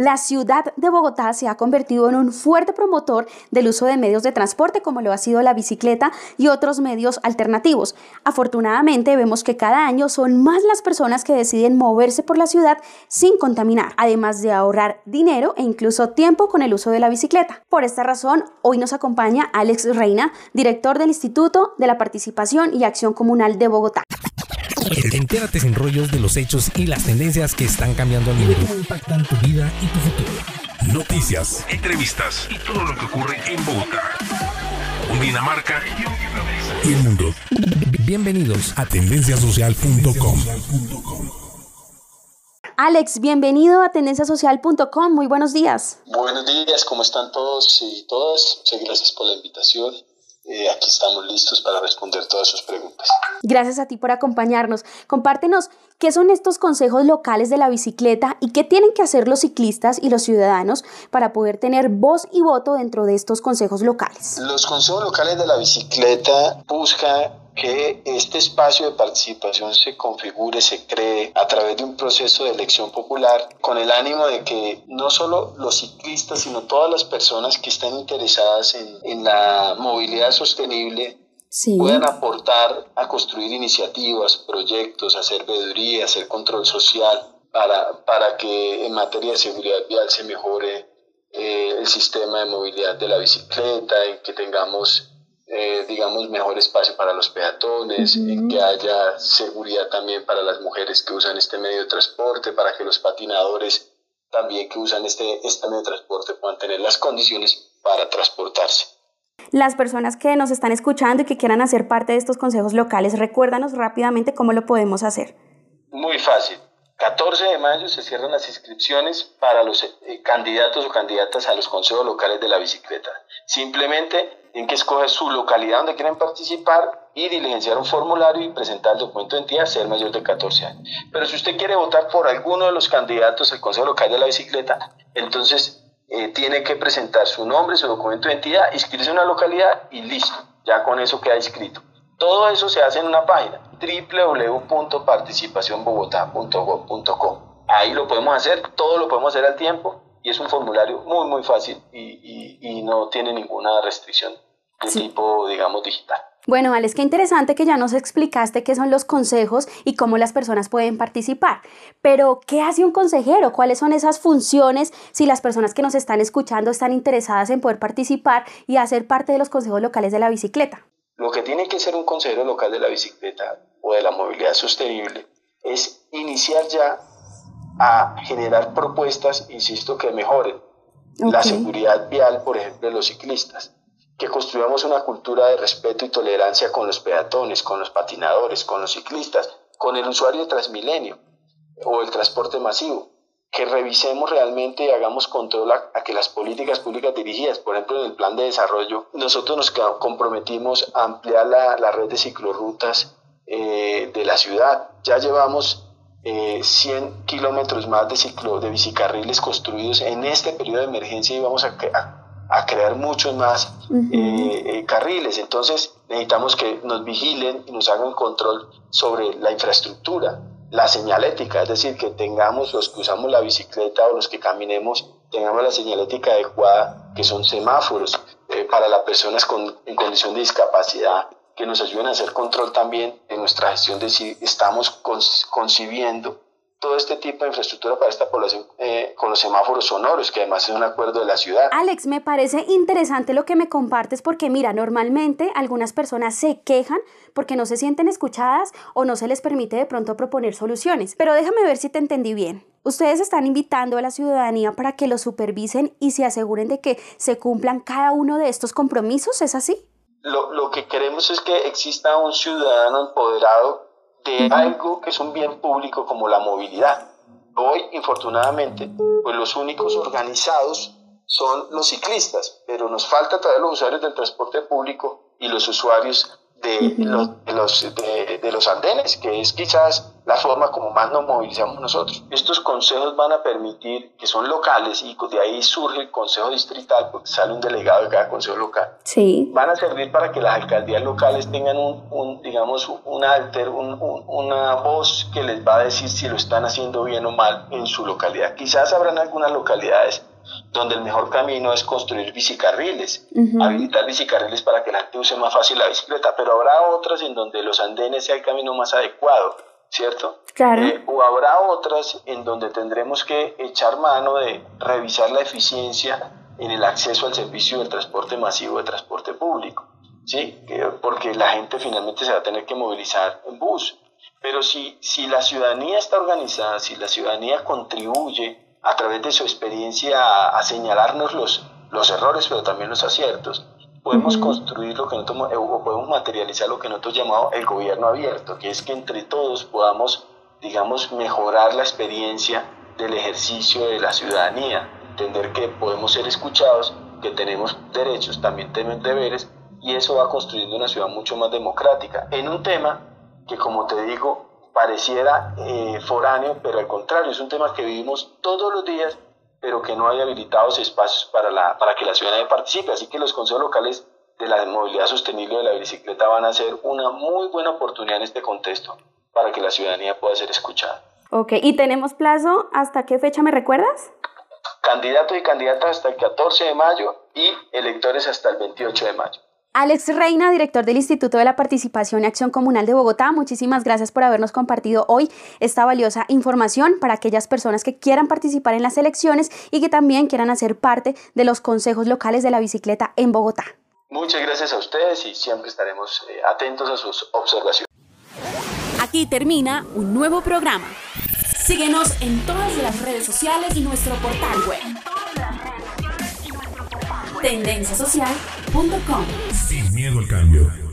La ciudad de Bogotá se ha convertido en un fuerte promotor del uso de medios de transporte como lo ha sido la bicicleta y otros medios alternativos. Afortunadamente vemos que cada año son más las personas que deciden moverse por la ciudad sin contaminar, además de ahorrar dinero e incluso tiempo con el uso de la bicicleta. Por esta razón, hoy nos acompaña Alex Reina, director del Instituto de la Participación y Acción Comunal de Bogotá. Entérate sin rollos de los hechos y las tendencias que están cambiando al mundo. ¿Cómo impactan tu vida y tu futuro? Noticias, entrevistas y todo lo que ocurre en Bogotá, Dinamarca y el mundo. Bienvenidos a tendenciasocial.com. Alex, bienvenido a tendenciasocial.com. Muy buenos días. Buenos días, ¿cómo están todos y todas? Muchas gracias por la invitación. Eh, aquí estamos listos para responder todas sus preguntas. Gracias a ti por acompañarnos. Compártenos qué son estos consejos locales de la bicicleta y qué tienen que hacer los ciclistas y los ciudadanos para poder tener voz y voto dentro de estos consejos locales. Los consejos locales de la bicicleta buscan que este espacio de participación se configure, se cree a través de un proceso de elección popular con el ánimo de que no solo los ciclistas, sino todas las personas que están interesadas en, la movilidad sostenible puedan aportar a construir iniciativas, proyectos, hacer veeduría, hacer control social para, para que en materia de seguridad vial se mejore eh, el sistema de movilidad de la bicicleta, en que tengamos eh, digamos, mejor espacio para los peatones, que haya seguridad también para las mujeres que usan este medio de transporte, para que los patinadores también que usan este, este medio de transporte puedan tener las condiciones para transportarse. Las personas que nos están escuchando y que quieran hacer parte de estos consejos locales, recuérdanos rápidamente cómo lo podemos hacer. Muy fácil. 14 de mayo se cierran las inscripciones para los eh, candidatos o candidatas a los consejos locales de la bicicleta. Simplemente tienen que escoger su localidad donde quieren participar y diligenciar un formulario y presentar el documento de identidad, ser mayor de 14 años. Pero si usted quiere votar por alguno de los candidatos al Consejo Local de la Bicicleta, entonces eh, tiene que presentar su nombre, su documento de identidad, inscribirse en una localidad y listo, ya con eso queda inscrito. Todo eso se hace en una página, www.participacionbogotá.gov.com. Ahí lo podemos hacer, todo lo podemos hacer al tiempo y es un formulario muy, muy fácil y, y, no tiene ninguna restricción de tipo, digamos, digital. Bueno, Alex, qué interesante que ya nos explicaste qué son los consejos y cómo las personas pueden participar. Pero, ¿qué hace un consejero? ¿Cuáles son esas funciones si las personas que nos están escuchando están interesadas en poder participar y hacer parte de los consejos locales de la bicicleta? Lo que tiene que ser un consejero local de la bicicleta o de la movilidad sostenible es iniciar ya a generar propuestas, insisto, que mejoren la seguridad vial, por ejemplo, de los ciclistas, que construyamos una cultura de respeto y tolerancia con los peatones, con los patinadores, con los ciclistas, con el usuario de Transmilenio o el transporte masivo, que revisemos realmente y hagamos control a, que las políticas públicas dirigidas, por ejemplo, en el plan de desarrollo, nosotros nos comprometimos a ampliar la, red de ciclorrutas eh, de la ciudad. Ya llevamos 100 eh, kilómetros más de, ciclo, de bicicarriles construidos en este periodo de emergencia y vamos a, a, crear muchos más eh, carriles. Entonces necesitamos que nos vigilen y nos hagan control sobre la infraestructura, la señalética, es decir, que tengamos los que usamos la bicicleta o los que caminemos, tengamos la señalética adecuada, que son semáforos para las personas con, en condición de discapacidad, que nos ayuden a hacer control también en nuestra gestión de si estamos concibiendo todo este tipo de infraestructura para esta población eh, con los semáforos sonoros, que además es un acuerdo de la ciudad. Alex, me parece interesante lo que me compartes porque mira, normalmente algunas personas se quejan porque no se sienten escuchadas o no se les permite de pronto proponer soluciones. Pero déjame ver si te entendí bien. Ustedes están invitando a la ciudadanía para que lo supervisen y se aseguren de que se cumplan cada uno de estos compromisos, ¿es así? lo, lo que queremos es que exista un ciudadano empoderado de algo que es un bien público como la movilidad. Hoy, infortunadamente, pues los únicos organizados son los ciclistas, pero nos falta todavía los usuarios del transporte público y los usuarios de, los, de, los, de, los andenes, que es quizás la forma como más nos movilizamos nosotros. Estos consejos van a permitir, que son locales y de ahí surge el consejo distrital, porque sale un delegado de cada consejo local, sí. van a servir para que las alcaldías locales tengan un, digamos, un alter, una voz que les va a decir si lo están haciendo bien o mal en su localidad. Quizás habrán algunas localidades donde el mejor camino es construir bicicarriles, habilitar bicicarriles para que la gente use más fácil la bicicleta, pero habrá otras en donde los andenes sea el camino más adecuado, ¿cierto? Claro. Eh, o habrá otras en donde tendremos que echar mano de revisar la eficiencia en el acceso al servicio del transporte masivo de transporte público, ¿sí? porque la gente finalmente se va a tener que movilizar en bus. Pero si, si la ciudadanía está organizada, si la ciudadanía contribuye a través de su experiencia a, señalarnos los, los errores, pero también los aciertos, podemos construir lo que nosotros, o podemos materializar lo que nosotros llamamos el gobierno abierto, que es que entre todos podamos, digamos, mejorar la experiencia del ejercicio de la ciudadanía, entender que podemos ser escuchados, que tenemos derechos, también tenemos deberes, y eso va construyendo una ciudad mucho más democrática, en un tema que, como te digo, pareciera eh, foráneo, pero al contrario, es un tema que vivimos todos los días, pero que no hay habilitados espacios para, la, para que la ciudadanía participe. Así que los consejos locales de la movilidad sostenible de la bicicleta van a ser una muy buena oportunidad en este contexto para que la ciudadanía pueda ser escuchada. Ok, ¿y tenemos plazo hasta qué fecha me recuerdas? Candidatos y candidatas hasta el 14 de mayo y electores hasta el 28 de mayo. Alex Reina, director del Instituto de la Participación y Acción Comunal de Bogotá, muchísimas gracias por habernos compartido hoy esta valiosa información para aquellas personas que quieran participar en las elecciones y que también quieran hacer parte de los consejos locales de la bicicleta en Bogotá. Muchas gracias a ustedes y siempre estaremos eh, atentos a sus observaciones. Aquí termina un nuevo programa. Síguenos en todas las redes sociales y nuestro portal web tendenciasocial.com. Miedo al cambio.